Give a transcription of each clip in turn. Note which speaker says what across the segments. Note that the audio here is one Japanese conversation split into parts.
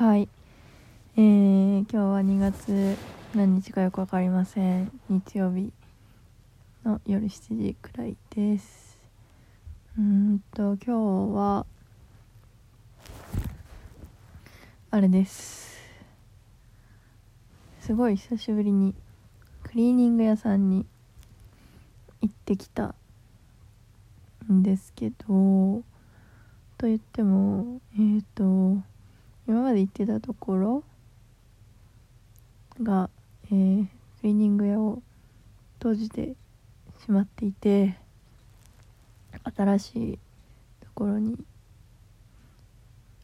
Speaker 1: はい。えー、今日は2月何日かよく分かりません。日曜日の夜7時くらいです。うんと今日はあれです。すごい久しぶりにクリーニング屋さんに行ってきたんですけどと言ってもえっ、ー、と今まで行ってたところが、えー、クリーニング屋を閉じてしまっていて新しいところに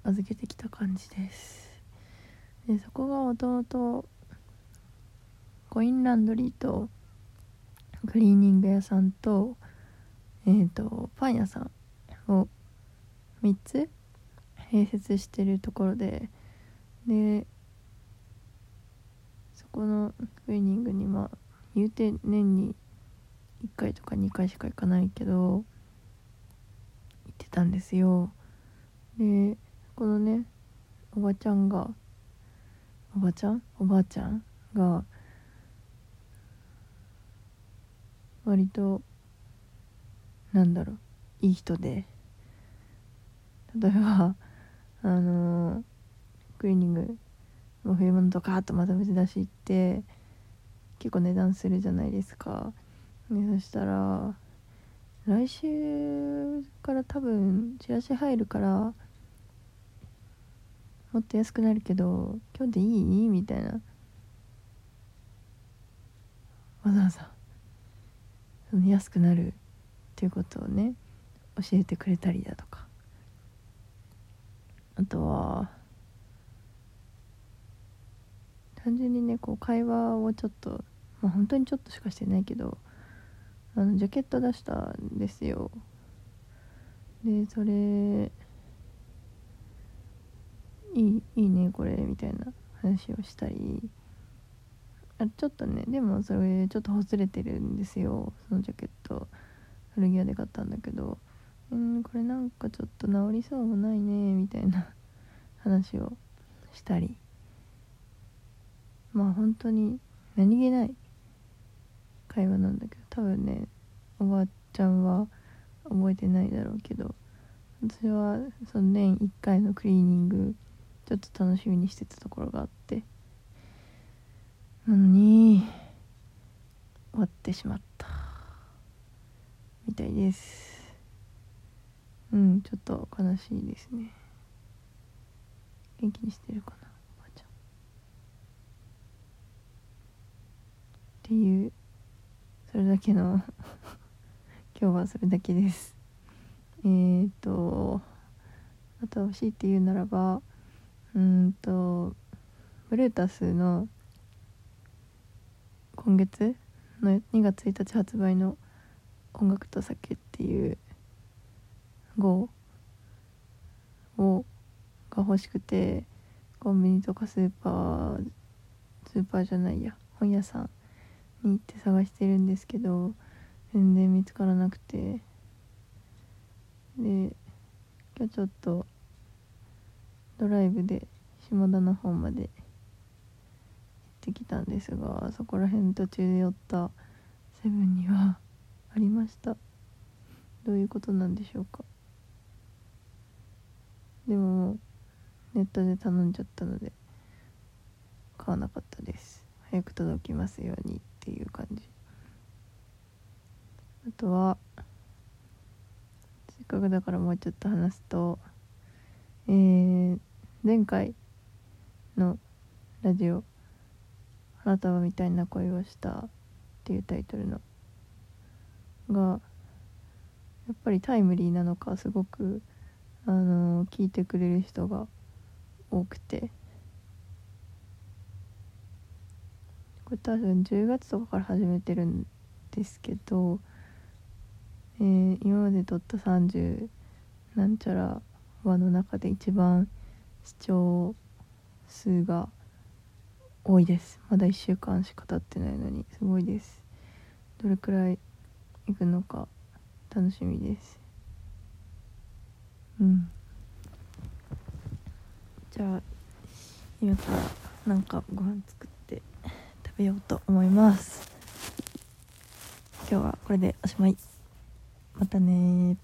Speaker 1: 預けてきた感じです。でそこがもともとコインランドリーとクリーニング屋さんとえっ、ー、とパン屋さんを3つ併設してるところででそこのクリーニングにまあ言うて年に1回とか2回しか行かないけど行ってたんですよ。でこのねおばちゃんがおばちゃん？おばあちゃんが割となんだろういい人で例えばあのクリーニングも冬物とかとまとめて出し行って結構値段するじゃないですか、ね、そしたら来週から多分チラシ入るからもっと安くなるけど今日でいい？みたいな。わざわざその安くなるっていうことをね教えてくれたりだとか。とは単純にねこう会話をちょっとまあ本当にちょっとしかしてないけどあのジャケット出したんですよ。でそれいいいいねこれみたいな話をしたり。あちょっとねでもそれちょっとほつれてるんですよ。そのジャケット。古着屋で買ったんだけど。うんこれなんかちょっと治りそうもないねみたいな。話をしたり。まあ本当に何気ない会話なんだけど多分ねおばあちゃんは覚えてないだろうけど私はその年1回のクリーニングちょっと楽しみにしてたところがあって。なのに終わってしまった。みたいです。うんちょっと悲しいですね。元気にしてるかなおばあちゃん。っていうそれだけの 今日はそれだけです。えー、っとあとは強いって言うならばうんとブルータスの今月の2月1日発売の「音楽と酒」っていう号をが欲しくてコンビニとかスーパースーパーじゃないや本屋さんに行って探してるんですけど全然見つからなくて。で今日ちょっとドライブで下田の方まで行ってきたんですがそこら辺途中で寄ったセブンには ありました。どういうことなんでしょうか。でもネットで頼んじゃったので買わなかったです。早く届きますようにっていう感じ。あとはせっかくだからもうちょっと話すとえー、前回のラジオ「あなたはみたいな恋をした」っていうタイトルのがやっぱりタイムリーなのかすごくあの聞いてくれる人が多くて。これ多分10月とかから始めてるんですけど、えー、今まで撮った30なんちゃら話の中で一番視聴数が多いです。まだ1週間しか経ってないのに。すごいです。どれくらいいくのか楽しみです。うん。じゃあ今からなんかご飯作って食べようと思います。今日はこれでおしまい。またね